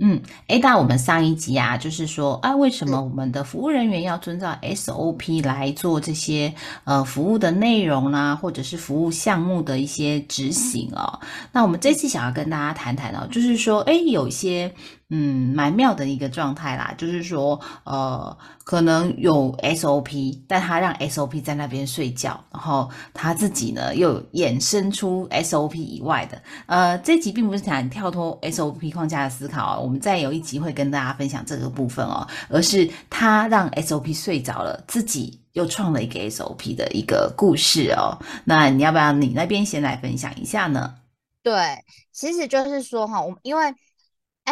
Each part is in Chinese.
嗯，A 大，我们上一集啊，就是说啊，为什么我们的服务人员要遵照 SOP 来做这些呃服务的内容啦，或者是服务项目的一些执行哦？那我们这次想要跟大家谈谈哦，就是说，哎，有一些。嗯，蛮妙的一个状态啦，就是说，呃，可能有 SOP，但他让 SOP 在那边睡觉，然后他自己呢又衍生出 SOP 以外的，呃，这集并不是想跳脱 SOP 框架的思考啊，我们再有一集会跟大家分享这个部分哦，而是他让 SOP 睡着了，自己又创了一个 SOP 的一个故事哦，那你要不要你那边先来分享一下呢？对，其实就是说哈，我们因为。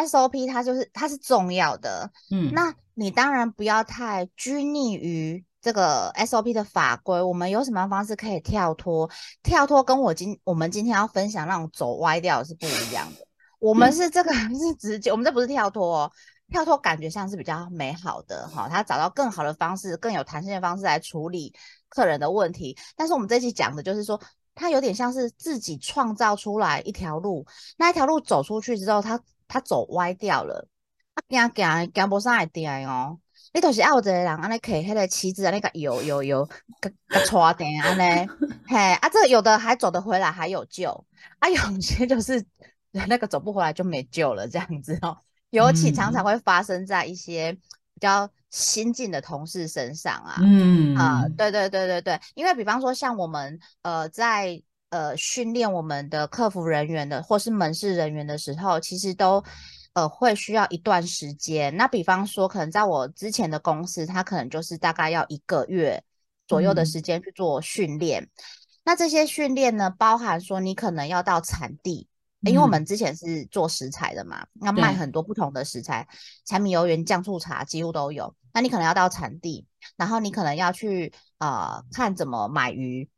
SOP 它就是它是重要的，嗯，那你当然不要太拘泥于这个 SOP 的法规。我们有什么方式可以跳脱？跳脱跟我今我们今天要分享那种走歪掉是不一样的。我们是这个 是直接，我们这不是跳脱，哦跳脱感觉像是比较美好的哈，他找到更好的方式，更有弹性的方式来处理客人的问题。但是我们这期讲的就是说，他有点像是自己创造出来一条路，那一条路走出去之后，他。他走歪掉了，啊，行行行不上来点哦。你都是有一个人安尼骑迄个旗子啊，那个摇摇摇，个个拖点安尼，嘿啊，这有的还走得回来，还有救啊，有些就是那个走不回来就没救了这样子哦。尤其常常会发生在一些比较新进的同事身上啊，嗯啊，对对对对对，因为比方说像我们呃在。呃，训练我们的客服人员的，或是门市人员的时候，其实都呃会需要一段时间。那比方说，可能在我之前的公司，它可能就是大概要一个月左右的时间去做训练。那这些训练呢，包含说你可能要到产地，因为我们之前是做食材的嘛，要卖很多不同的食材，柴米油盐酱醋茶几乎都有。那你可能要到产地，然后你可能要去呃看怎么买鱼。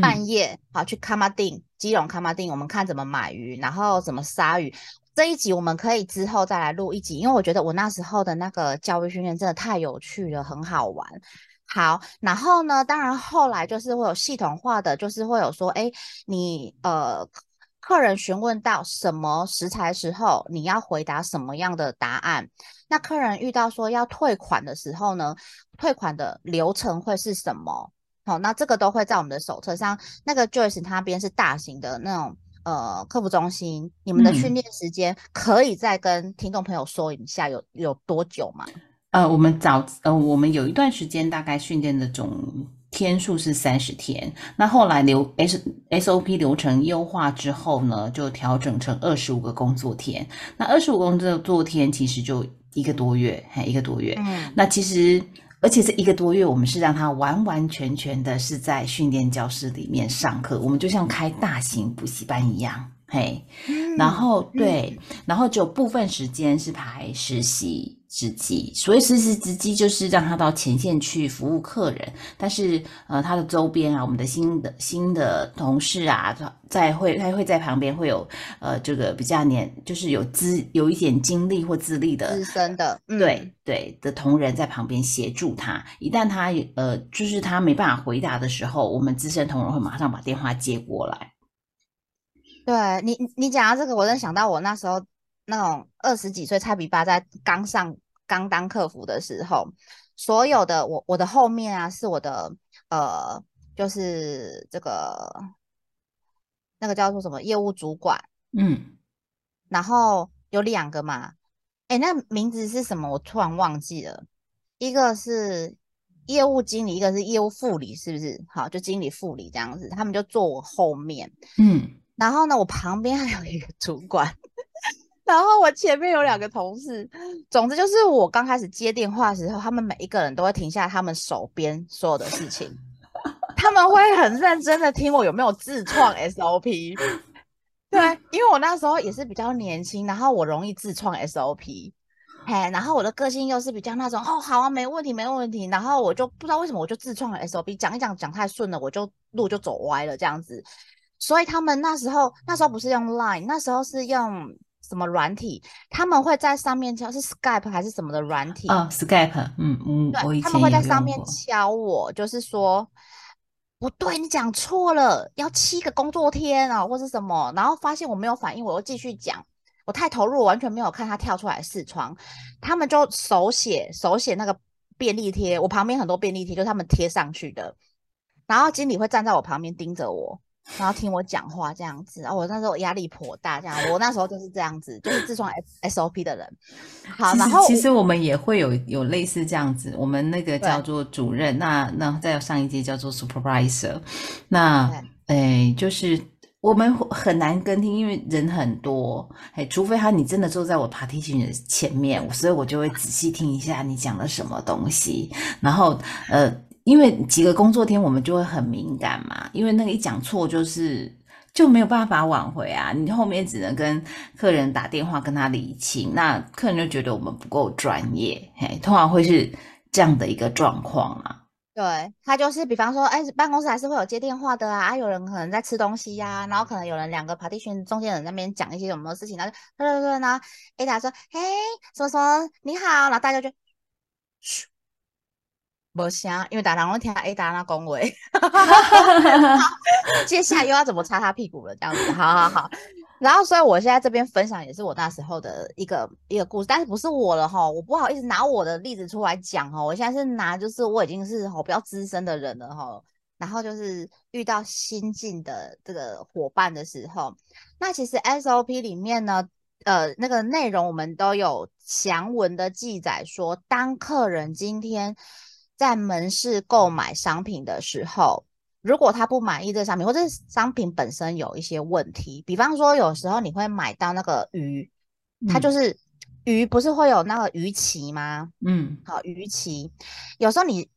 半夜好去卡马丁，基隆卡马丁，我们看怎么买鱼，然后怎么杀鱼。这一集我们可以之后再来录一集，因为我觉得我那时候的那个教育训练真的太有趣了，很好玩。好，然后呢，当然后来就是会有系统化的，就是会有说，哎，你呃，客人询问到什么食材时候，你要回答什么样的答案？那客人遇到说要退款的时候呢，退款的流程会是什么？好，那这个都会在我们的手册上。那个 Joyce 他边是大型的那种呃客服中心，你们的训练时间可以再跟听众朋友说一下，有有多久吗？呃，我们早呃，我们有一段时间大概训练的总天数是三十天，那后来流 S SOP 流程优化之后呢，就调整成二十五个工作天。那二十五工作天其实就一个多月，还一个多月。嗯，那其实。而且这一个多月，我们是让他完完全全的是在训练教室里面上课，我们就像开大型补习班一样，嘿，然后对，然后就部分时间是排实习。之机，所以实时之机就是让他到前线去服务客人，但是呃，他的周边啊，我们的新的新的同事啊，在会他会在旁边会有呃这个比较年，就是有资有一点经历或资历的资深的，对对的同仁在旁边协助他。一旦他呃就是他没办法回答的时候，我们资深同仁会马上把电话接过来。对你你讲到这个，我真想到我那时候。那种二十几岁菜比巴在刚上刚当客服的时候，所有的我我的后面啊是我的呃，就是这个那个叫做什么业务主管，嗯，然后有两个嘛，哎，那名字是什么？我突然忘记了，一个是业务经理，一个是业务副理，是不是？好，就经理副理这样子，他们就坐我后面，嗯，然后呢，我旁边还有一个主管。然后我前面有两个同事，总之就是我刚开始接电话的时候，他们每一个人都会停下他们手边所有的事情，他们会很认真的听我有没有自创 SOP。对，因为我那时候也是比较年轻，然后我容易自创 SOP。嘿，然后我的个性又是比较那种哦，好啊，没问题，没问题。然后我就不知道为什么，我就自创了 SOP，讲一讲讲太顺了，我就路就走歪了这样子。所以他们那时候那时候不是用 Line，那时候是用什么软体？他们会在上面敲是 Skype 还是什么的软体？啊，Skype，嗯嗯，对，他们会在上面敲我，就是说不对，你讲错了，要七个工作天啊，或是什么？然后发现我没有反应，我又继续讲。我太投入，完全没有看他跳出来视窗。他们就手写手写那个便利贴，我旁边很多便利贴，就是他们贴上去的。然后经理会站在我旁边盯着我，然后听我讲话这样子。然后我那时候压力颇大，这样我那时候就是这样子，就是自创 S O P 的人。好，然后其实我们也会有有类似这样子，我们那个叫做主任，那那再上一阶叫做 supervisor，那诶就是。我们很难跟听，因为人很多，哎，除非他你真的坐在我爬梯群的前面，所以我就会仔细听一下你讲了什么东西。然后，呃，因为几个工作天我们就会很敏感嘛，因为那个一讲错就是就没有办法挽回啊，你后面只能跟客人打电话跟他理清，那客人就觉得我们不够专业，嘿，通常会是这样的一个状况啊。对他就是，比方说，哎，办公室还是会有接电话的啊，有人可能在吃东西呀，然后可能有人两个 partition 中间人在那边讲一些什么事情，然后对对对，然后 Ada 说，嘿，什么什么，你好，然后大家就嘘，没声，因为大家会听 Ada 那恭维，接下来又要怎么擦他屁股了，这样子，好好好。然后，所以我现在这边分享也是我那时候的一个一个故事，但是不是我了哈，我不好意思拿我的例子出来讲哈，我现在是拿就是我已经是吼比较资深的人了哈，然后就是遇到新进的这个伙伴的时候，那其实 SOP 里面呢，呃，那个内容我们都有详文的记载说，当客人今天在门市购买商品的时候。如果他不满意这个商品，或者商品本身有一些问题，比方说有时候你会买到那个鱼，它就是鱼不是会有那个鱼鳍吗？嗯，好，鱼鳍，有时候你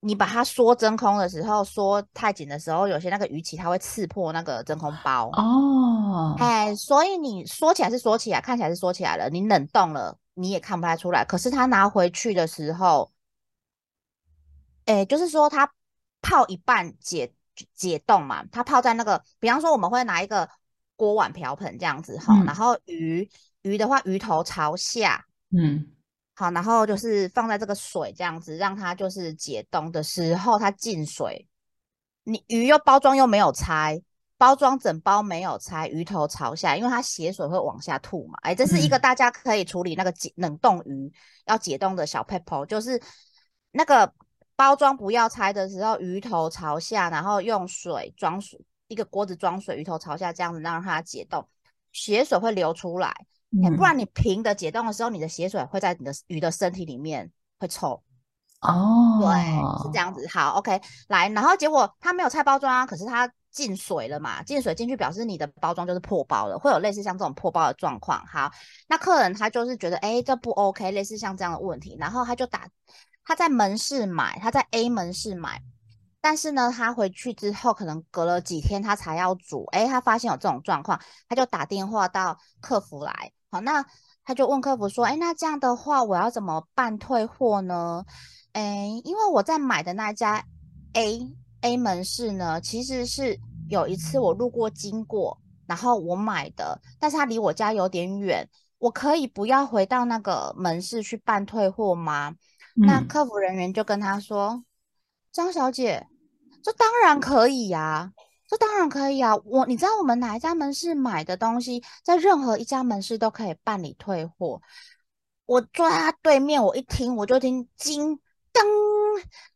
你把它缩真空的时候，缩太紧的时候，有些那个鱼鳍它会刺破那个真空包哦，哎，所以你缩起来是缩起来，看起来是缩起来了，你冷冻了你也看不太出来，可是他拿回去的时候，哎，就是说它。泡一半解解冻嘛，它泡在那个，比方说我们会拿一个锅碗瓢盆这样子哈，然后鱼鱼的话鱼头朝下，嗯，好，然后就是放在这个水这样子，让它就是解冻的时候它进水，你鱼又包装又没有拆，包装整包没有拆，鱼头朝下，因为它血水会往下吐嘛，哎，这是一个大家可以处理那个解冷冻鱼要解冻的小 pepper，就是那个。包装不要拆的时候，鱼头朝下，然后用水装水，一个锅子装水，鱼头朝下，这样子让它解冻，血水会流出来。不然你平的解冻的时候，你的血水会在你的鱼的身体里面会臭。哦，对，是这样子。好，OK，来，然后结果它没有拆包装啊，可是它进水了嘛，进水进去表示你的包装就是破包了，会有类似像这种破包的状况。好，那客人他就是觉得，哎，这不 OK，类似像这样的问题，然后他就打。他在门市买，他在 A 门市买，但是呢，他回去之后可能隔了几天他才要煮，哎，他发现有这种状况，他就打电话到客服来，好，那他就问客服说，哎，那这样的话我要怎么办退货呢？哎，因为我在买的那家 A A 门市呢，其实是有一次我路过经过，然后我买的，但是他离我家有点远，我可以不要回到那个门市去办退货吗？那客服人员就跟他说：“张小姐，这当然可以呀，这当然可以啊。我你知道我们哪一家门市买的东西，在任何一家门市都可以办理退货。我坐在他对面，我一听我就听金当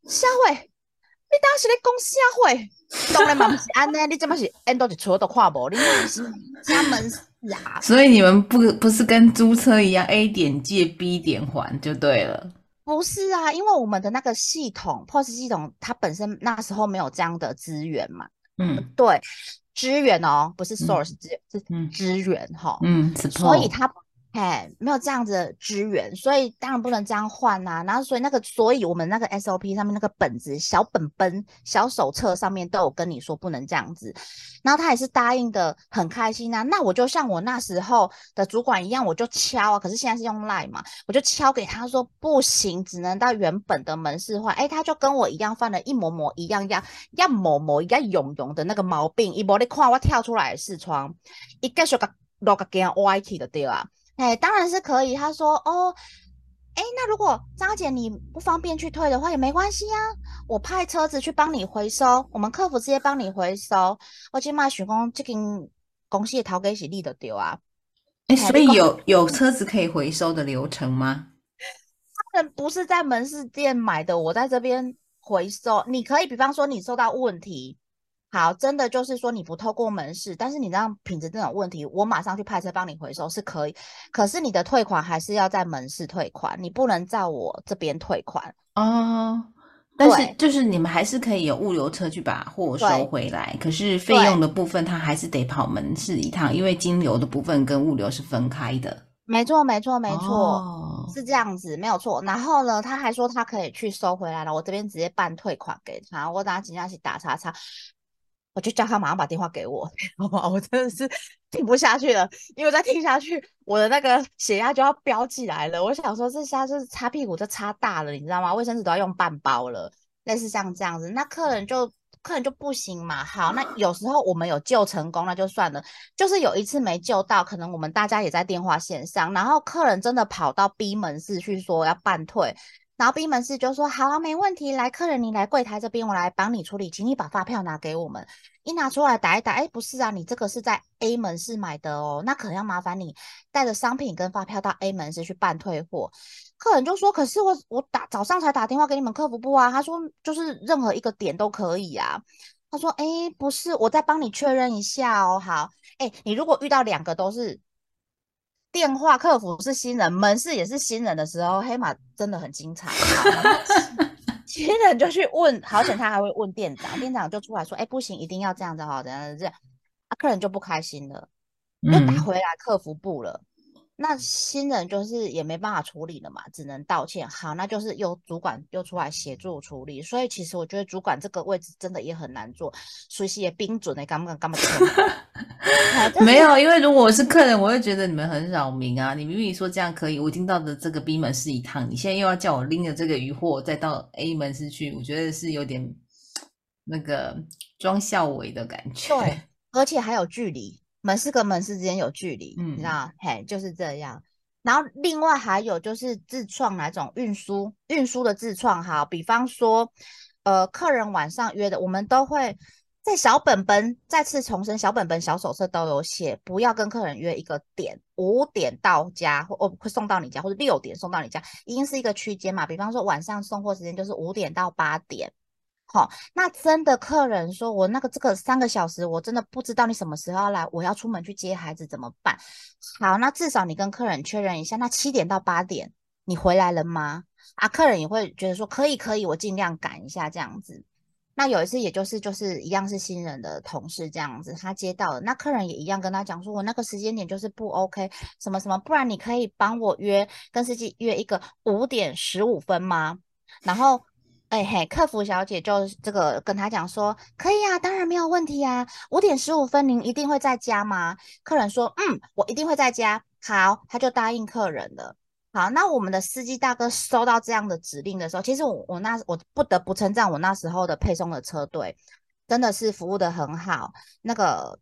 下会，你当时在讲下会，当然嘛不是安呢，你怎么是按到一车都看无？你是家门市啊？所以你们不不是跟租车一样，A 点借 B 点还就对了。”不是啊，因为我们的那个系统 POS 系统，它本身那时候没有这样的资源嘛。嗯，对，资源哦，不是 source 资源是资源哈。嗯，所以它嘿，没有这样子的资源，所以当然不能这样换呐。然后，所以那个，所以我们那个 SOP 上面那个本子、小本本、小手册上面都有跟你说不能这样子。然后他也是答应的，很开心啊。那我就像我那时候的主管一样，我就敲啊。可是现在是用 Line 嘛，我就敲给他说不行，只能到原本的门市换。哎，他就跟我一样犯了一模模一样样，要模模一样勇勇的那个毛病。一模你看我跳出来视窗，一个小个六个件歪起的对啊。哎，当然是可以。他说：“哦，哎，那如果张姐你不方便去退的话，也没关系啊，我派车子去帮你回收，我们客服直接帮你回收。我起码许工这间公司的淘给洗力的丢啊。哎，所以有有车子可以回收的流程吗？他们不是在门市店买的，我在这边回收。你可以，比方说你收到问题。”好，真的就是说你不透过门市，但是你这样品质这种问题，我马上去派车帮你回收是可以。可是你的退款还是要在门市退款，你不能在我这边退款哦。但是就是你们还是可以有物流车去把货收回来，可是费用的部分它还是得跑门市一趟，因为金流的部分跟物流是分开的。没错，没错，没错，是这样子，没有错。然后呢，他还说他可以去收回来了，我这边直接办退款给他，我等下紧下去打叉叉。我就叫他马上把电话给我，我真的是 听不下去了，因为再听下去，我的那个血压就要飙起来了。我想说，这下就是擦屁股就擦大了，你知道吗？卫生纸都要用半包了，类似像这样子，那客人就客人就不行嘛。好，那有时候我们有救成功，那就算了。就是有一次没救到，可能我们大家也在电话线上，然后客人真的跑到 B 门市去说要办退。然后 B 门市就说好啊，没问题，来客人你来柜台这边，我来帮你处理，请你把发票拿给我们。一拿出来打一打，哎，不是啊，你这个是在 A 门市买的哦，那可能要麻烦你带着商品跟发票到 A 门市去办退货。客人就说，可是我我打早上才打电话给你们客服部啊，他说就是任何一个点都可以啊。他说，哎，不是，我再帮你确认一下哦。好，哎，你如果遇到两个都是。电话客服是新人，门市也是新人的时候，黑马真的很精彩。新人就去问，好险他还会问店长，店长就出来说：“哎，不行，一定要这样子哈，怎样这样？”啊，客人就不开心了，又打回来客服部了。那新人就是也没办法处理了嘛，只能道歉。好，那就是由主管又出来协助处理。所以其实我觉得主管这个位置真的也很难做，熟悉也冰准的，干不干干不 没有，因为如果我是客人，我会觉得你们很扰民啊。你明明说这样可以，我听到的这个 B 门是一趟，你现在又要叫我拎着这个鱼货再到 A 门市去，我觉得是有点那个装孝伟的感觉。对，而且还有距离。门市跟门市之间有距离，你知道？嘿，就是这样。然后另外还有就是自创哪种运输运输的自创，哈，比方说，呃，客人晚上约的，我们都会在小本本再次重申，小本本小手册都有写，不要跟客人约一个点，五点到家或会送到你家，或者六点送到你家，一定是一个区间嘛。比方说晚上送货时间就是五点到八点。好，那真的客人说，我那个这个三个小时，我真的不知道你什么时候要来，我要出门去接孩子怎么办？好，那至少你跟客人确认一下，那七点到八点你回来了吗？啊，客人也会觉得说可以可以，我尽量赶一下这样子。那有一次，也就是就是一样是新人的同事这样子，他接到了，那客人也一样跟他讲说，我那个时间点就是不 OK，什么什么，不然你可以帮我约跟司机约一个五点十五分吗？然后。哎嘿，客服小姐就这个跟他讲说，可以啊，当然没有问题啊。五点十五分，您一定会在家吗？客人说，嗯，我一定会在家。好，他就答应客人了。好，那我们的司机大哥收到这样的指令的时候，其实我我那我不得不称赞我那时候的配送的车队，真的是服务的很好。那个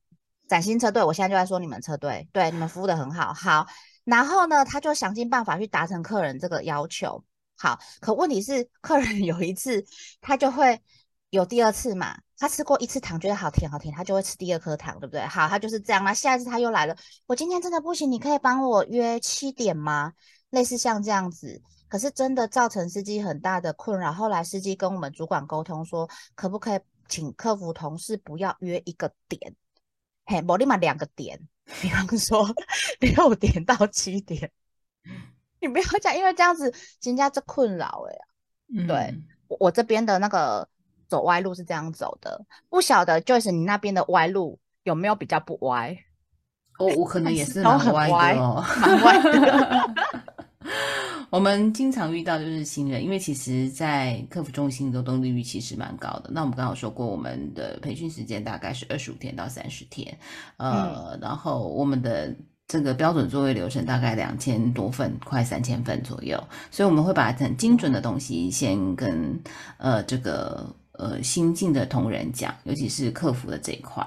崭新车队，我现在就在说你们车队，对，你们服务的很好。好，然后呢，他就想尽办法去达成客人这个要求。好，可问题是客人 有一次他就会有第二次嘛，他吃过一次糖觉得好甜好甜，他就会吃第二颗糖，对不对？好，他就是这样那下一次他又来了，我今天真的不行，你可以帮我约七点吗？类似像这样子，可是真的造成司机很大的困扰。后来司机跟我们主管沟通说，可不可以请客服同事不要约一个点，嘿，我立马两个点，比方说 六点到七点。你不要讲，因为这样子人家这困扰哎，对我这边的那个走歪路是这样走的，不晓得 Joyce 你那边的歪路有没有比较不歪？我我可能也是 蛮歪的哦，蛮歪的。我们经常遇到就是新人，因为其实，在客服中心流动率其实蛮高的。那我们刚好说过，我们的培训时间大概是二十五天到三十天，呃，然后我们的这个标准作业流程大概两千多份，快三千份左右，所以我们会把很精准的东西先跟呃这个呃新进的同仁讲，尤其是客服的这一块。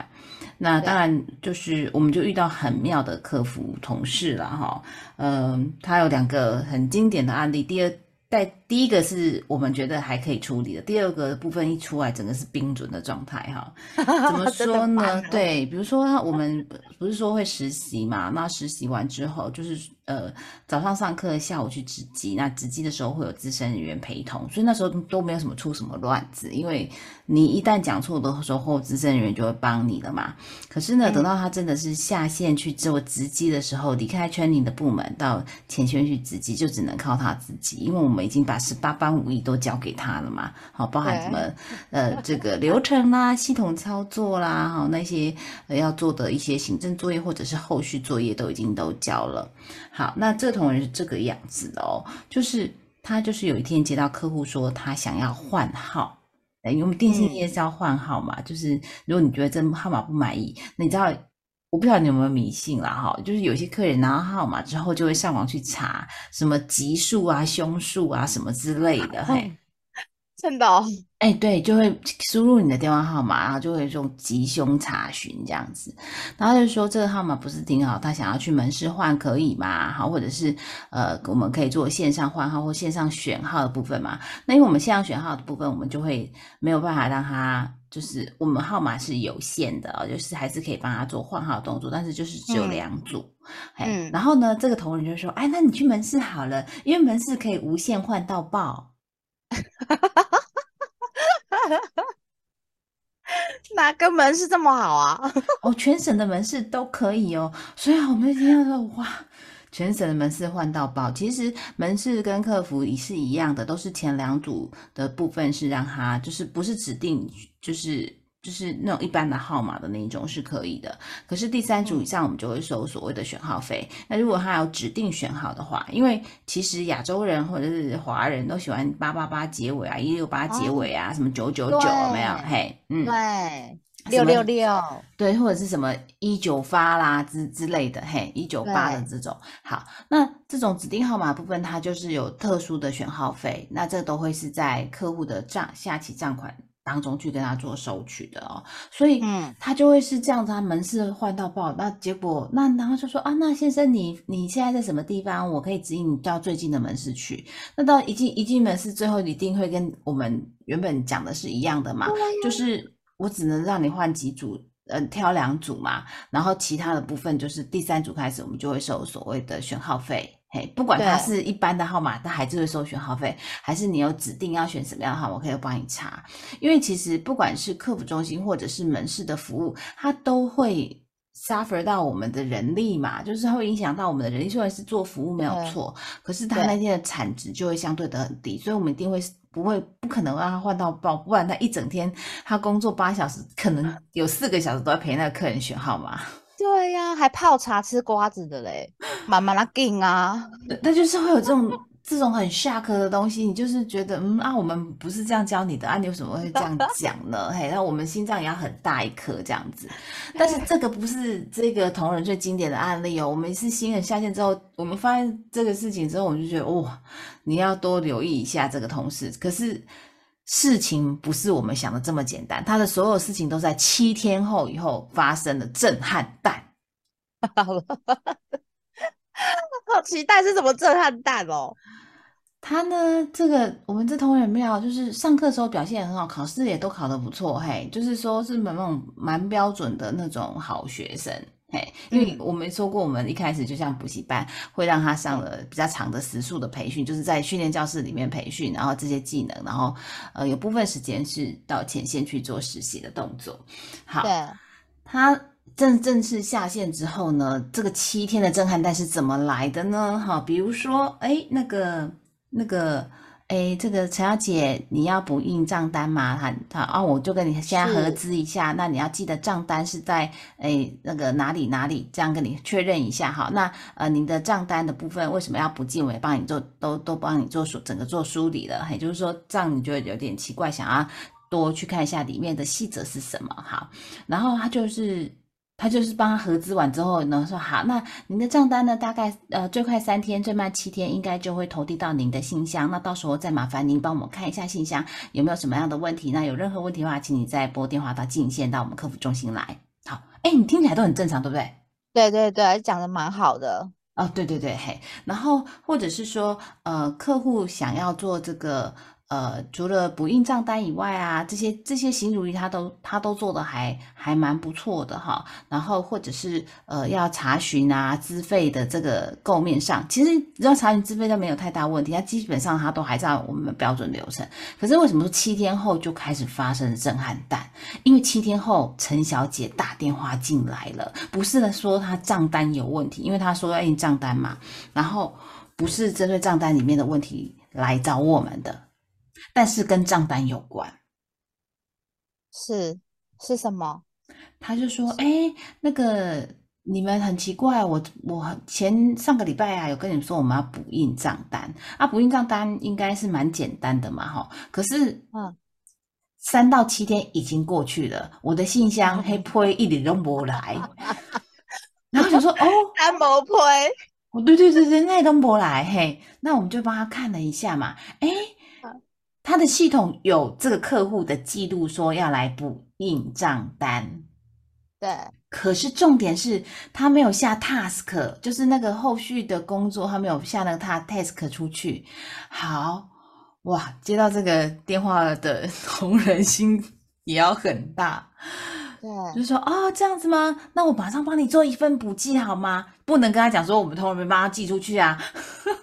那当然就是，我们就遇到很妙的客服同事了哈，嗯，他有两个很经典的案例，第二。在第一个是我们觉得还可以处理的，第二个部分一出来，整个是冰准的状态哈。怎么说呢？对，比如说我们不是说会实习嘛？那实习完之后，就是呃早上上课，下午去值机。那值机的时候会有资深人员陪同，所以那时候都没有什么出什么乱子，因为你一旦讲错的时候，资深人员就会帮你了嘛。可是呢，等到他真的是下线去做值机的时候，离开 training 的部门到前线去值机，就只能靠他自己，因为我们。已经把十八般武艺都教给他了嘛？好，包含什么呃这个流程啦、系统操作啦，哈那些要做的一些行政作业或者是后续作业都已经都交了。好，那这个同仁是这个样子的哦，就是他就是有一天接到客户说他想要换号，因为我们电信业是要换号嘛，就是如果你觉得这号码不满意，你知道。我不知道你有没有迷信啦，哈，就是有些客人拿到号码之后，就会上网去查什么吉数啊、凶数啊什么之类的，嘿，真的哦，哎，对，就会输入你的电话号码，然后就会用吉凶查询这样子，然后就说这个号码不是挺好，他想要去门市换可以吗？好，或者是呃，我们可以做线上换号或线上选号的部分嘛？那因为我们线上选号的部分，我们就会没有办法让他。就是我们号码是有限的哦，就是还是可以帮他做换号动作，但是就是只有两组。嗯，然后呢，这个同仁就说：“哎，那你去门市好了，因为门市可以无限换到爆。” 哪个门市这么好啊？哦，全省的门市都可以哦。所以我们听到说，哇。全省的门市换到爆，其实门市跟客服也是一样的，都是前两组的部分是让他就是不是指定就是就是那种一般的号码的那一种是可以的，可是第三组以上我们就会收所谓的选号费。那如果他有指定选号的话，因为其实亚洲人或者是华人都喜欢八八八结尾啊，一六八结尾啊，什么九九九有没有？嘿，嗯，对。六六六，对，或者是什么一九八啦之之类的，嘿，一九八的这种。好，那这种指定号码部分，它就是有特殊的选号费，那这都会是在客户的账下期账款当中去跟他做收取的哦。所以，嗯，他就会是这样子，他门市换到爆，那结果，那然后就说啊，那先生你你现在在什么地方？我可以指引你到最近的门市去。那到一进一进门市，最后一定会跟我们原本讲的是一样的嘛？就是。我只能让你换几组，嗯，挑两组嘛，然后其他的部分就是第三组开始，我们就会收所谓的选号费。嘿，不管它是一般的号码，它还是会收选号费，还是你有指定要选什么样的号码，我可以帮你查。因为其实不管是客服中心或者是门市的服务，它都会 suffer 到我们的人力嘛，就是它会影响到我们的人力。虽然是做服务没有错，可是它那天的产值就会相对的很低，所以我们一定会。不会，不可能让他换到爆，不然他一整天他工作八小时，可能有四个小时都在陪那个客人选号码。对呀，还泡茶吃瓜子的嘞，慢慢拉劲啊。那就是会有这种。这种很下课的东西，你就是觉得，嗯啊，我们不是这样教你的啊，你为什么会这样 讲呢？嘿，那我们心脏也要很大一颗这样子。但是 这个不是这个同仁最经典的案例哦。我们是新人下线之后，我们发现这个事情之后，我们就觉得，哇，你要多留意一下这个同事。可是事情不是我们想的这么简单，他的所有事情都在七天后以后发生的震撼弹。好了。好期待是什么震撼弹哦！他呢，这个我们这同仁妙，就是上课时候表现很好，考试也都考得不错，嘿，就是说是蛮那种蛮标准的那种好学生，嘿，因为我们说过，我们一开始就像补习班，会让他上了比较长的时数的培训，就是在训练教室里面培训，然后这些技能，然后呃有部分时间是到前线去做实习的动作。好，他。正正式下线之后呢，这个七天的震撼弹是怎么来的呢？哈，比如说，哎，那个那个哎，这个陈小姐，你要补印账单吗？他他哦，我就跟你现在核资一下，那你要记得账单是在哎那个哪里哪里，这样跟你确认一下哈。那呃，您的账单的部分为什么要不进？我也帮你做，都都帮你做梳整个做梳理了。也就是说，账你觉得有点奇怪，想要多去看一下里面的细则是什么哈。然后他就是。他就是帮他核资完之后呢，说好，那您的账单呢，大概呃最快三天，最慢七天，应该就会投递到您的信箱。那到时候再麻烦您帮我们看一下信箱有没有什么样的问题。那有任何问题的话，请你再拨电话到进线到我们客服中心来。好，哎，你听起来都很正常，对不对？对对对，讲的蛮好的。哦，对对对，嘿，然后或者是说，呃，客户想要做这个。呃，除了补印账单以外啊，这些这些行如意他都他都做的还还蛮不错的哈。然后或者是呃要查询啊资费的这个构面上，其实只要查询资费都没有太大问题，它基本上它都还在我们标准流程。可是为什么说七天后就开始发生震撼弹？因为七天后陈小姐打电话进来了，不是说她账单有问题，因为她说要印账单嘛，然后不是针对账单里面的问题来找我们的。但是跟账单有关，是是什么？他就说：“哎，那个你们很奇怪，我我前上个礼拜啊，有跟你们说我们要补印账单啊，补印账单应该是蛮简单的嘛，哈。可是，嗯，三到七天已经过去了，我的信箱黑 灰一点都没来，然后想说：哦，他没灰，哦，对对对对，那都没来，嘿，那我们就帮他看了一下嘛，哎。”他的系统有这个客户的记录，说要来补印账单，对。可是重点是他没有下 task，就是那个后续的工作，他没有下那个他 task 出去。好哇，接到这个电话的同仁心也要很大，对，就说哦这样子吗？那我马上帮你做一份补记好吗？不能跟他讲说我们同仁没帮他寄出去啊。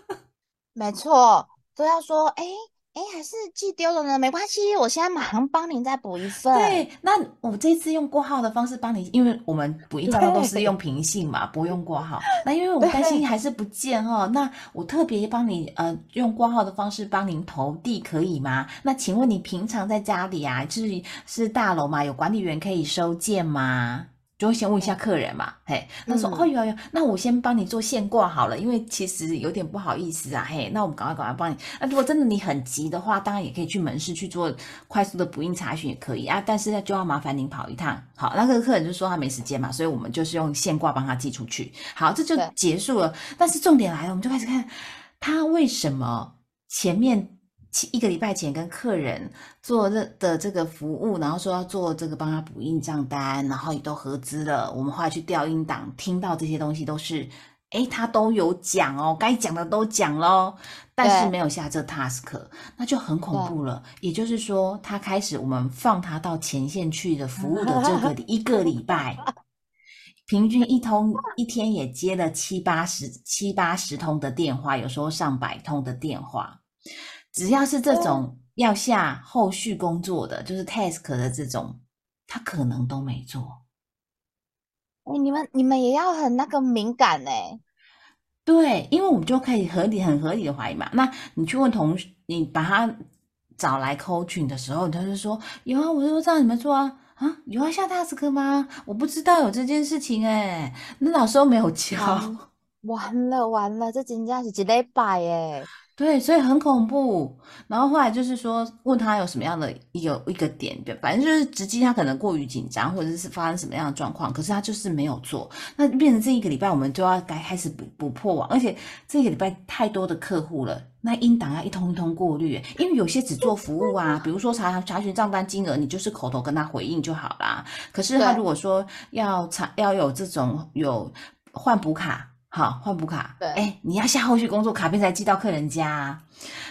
没错，都要说哎。哎，还是寄丢了呢？没关系，我现在马上帮您再补一份。对，那我这次用挂号的方式帮你，因为我们补一张都是用平信嘛，不用挂号。那因为我 们担心还是不见哈，那我特别帮你呃用挂号的方式帮您投递，可以吗？那请问你平常在家里啊，就是是大楼嘛，有管理员可以收件吗？就会先问一下客人嘛，嘿，他说哦有有，那我先帮你做现挂好了，因为其实有点不好意思啊，嘿，那我们赶快赶快帮你。那如果真的你很急的话，当然也可以去门市去做快速的补印查询也可以啊，但是呢就要麻烦您跑一趟。好，那个客人就说他没时间嘛，所以我们就是用现挂帮他寄出去。好，这就结束了。但是重点来了，我们就开始看他为什么前面。一个礼拜前跟客人做这的这个服务，然后说要做这个帮他补印账单，然后也都合资了。我们后来去调音档，听到这些东西都是，哎，他都有讲哦，该讲的都讲喽，但是没有下这 task，那就很恐怖了。也就是说，他开始我们放他到前线去的服务的这个 一个礼拜，平均一通一天也接了七八十七八十通的电话，有时候上百通的电话。只要是这种要下后续工作的，就是 task 的这种，他可能都没做。哎，你们你们也要很那个敏感哎。对，因为我们就可以合理很合理的怀疑嘛。那你去问同学，你把他找来 coaching 的时候，他就说有啊，我就道你们做啊啊，有要下 task 吗？我不知道有这件事情哎，那老师都没有教。完了完了，这真正是一礼拜哎。对，所以很恐怖。然后后来就是说，问他有什么样的一个一个点，反正就是直击他可能过于紧张，或者是发生什么样的状况，可是他就是没有做。那变成这一个礼拜，我们就要该开始补补破网，而且这个礼拜太多的客户了，那应档要一通一通过滤，因为有些只做服务啊，比如说查查询账单金额，你就是口头跟他回应就好啦。可是他如果说要查要有这种有换补卡。好换补卡，对，哎，你要下后续工作卡片才寄到客人家，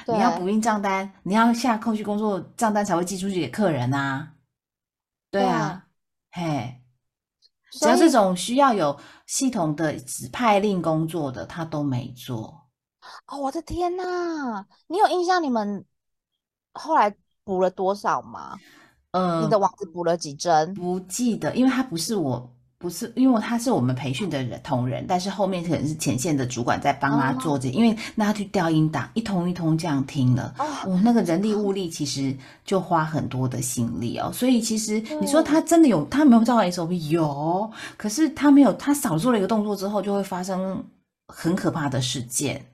你要补印账单，你要下后续工作账单才会寄出去给客人啊，对啊，嘿，只要这种需要有系统的指派令工作的，他都没做。哦，我的天呐，你有印象你们后来补了多少吗？嗯，你的网子补了几针？不记得，因为它不是我。不是，因为他是我们培训的人同仁，但是后面可能是前线的主管在帮他做这，因为那他去调音档，一通一通这样听了，哦，那个人力物力其实就花很多的心力哦。所以其实你说他真的有，他没有照 SOP 有，可是他没有，他少做了一个动作之后，就会发生很可怕的事件。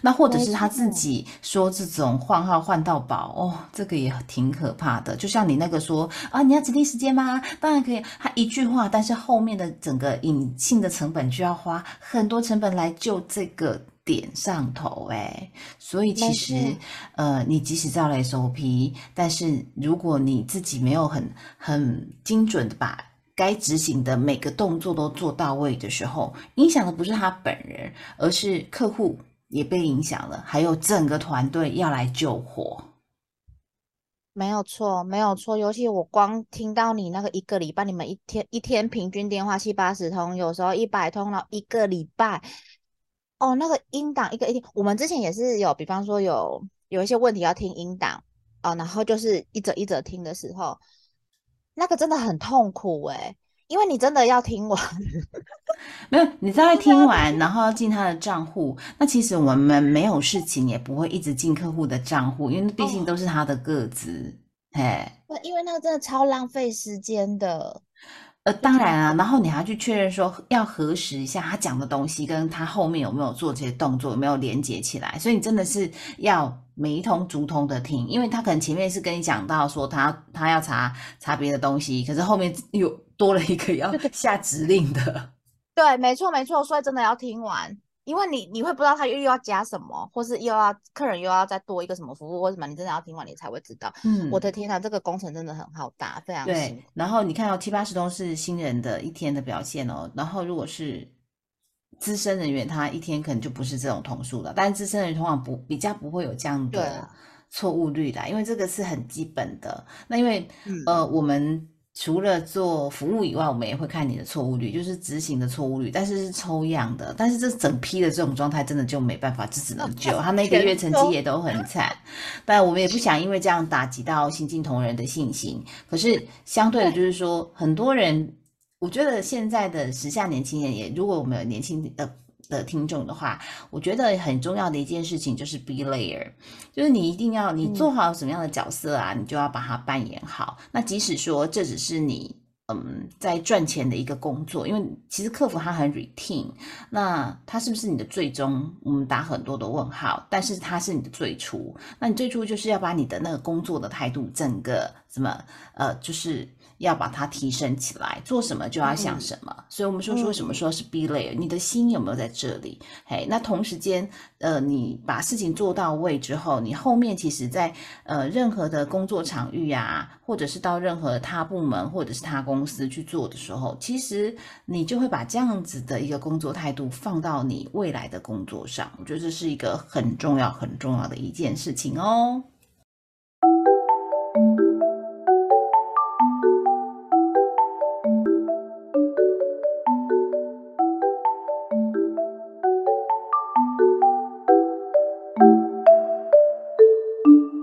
那或者是他自己说这种换号换到宝哦，这个也挺可怕的。就像你那个说啊，你要指定时间吗？当然可以。他一句话，但是后面的整个隐性的成本就要花很多成本来救这个点上头哎。所以其实呃，你即使造了 SOP，但是如果你自己没有很很精准的把该执行的每个动作都做到位的时候，影响的不是他本人，而是客户。也被影响了，还有整个团队要来救火，没有错，没有错。尤其我光听到你那个一个礼拜，你们一天一天平均电话七八十通，有时候一百通了，一个礼拜，哦，那个音档一个一天，我们之前也是有，比方说有有一些问题要听音档啊，然后就是一则一则听的时候，那个真的很痛苦哎。因为你真的要听完，没有，你再听完，然后要进他的账户。那其实我们没有事情，也不会一直进客户的账户，因为毕竟都是他的个资。嘿，因为那个真的超浪费时间的。呃，当然啊，然后你还要去确认说，要核实一下他讲的东西跟他后面有没有做这些动作，有没有连接起来。所以你真的是要每一通逐通的听，因为他可能前面是跟你讲到说他他要查查别的东西，可是后面又多了一个要下指令的。对，没错没错，所以真的要听完。因为你你会不知道他又又要加什么，或是又要客人又要再多一个什么服务或什么，你真的要听完你才会知道。嗯，我的天呐，这个工程真的很好打，非常对。然后你看到七八十通是新人的一天的表现哦，然后如果是资深人员，他一天可能就不是这种同数了。但是资深人员通常不比较不会有这样的错误率的，因为这个是很基本的。那因为呃我们。除了做服务以外，我们也会看你的错误率，就是执行的错误率，但是是抽样的。但是这整批的这种状态，真的就没办法，这只能救。他那个月成绩也都很惨，但我们也不想因为这样打击到新进同仁的信心。可是相对的，就是说很多人，我觉得现在的时下年轻人也，如果我们有年轻的。的听众的话，我觉得很重要的一件事情就是 be layer，就是你一定要你做好什么样的角色啊，你就要把它扮演好。那即使说这只是你嗯在赚钱的一个工作，因为其实客服他很 routine，那他是不是你的最终？我们打很多的问号，但是他是你的最初。那你最初就是要把你的那个工作的态度，整个什么呃就是。要把它提升起来，做什么就要想什么。所以，我们说说什么说是 B layer，你的心有没有在这里？嘿，那同时间，呃，你把事情做到位之后，你后面其实在呃任何的工作场域啊，或者是到任何他部门或者是他公司去做的时候，其实你就会把这样子的一个工作态度放到你未来的工作上。我觉得这是一个很重要很重要的一件事情哦。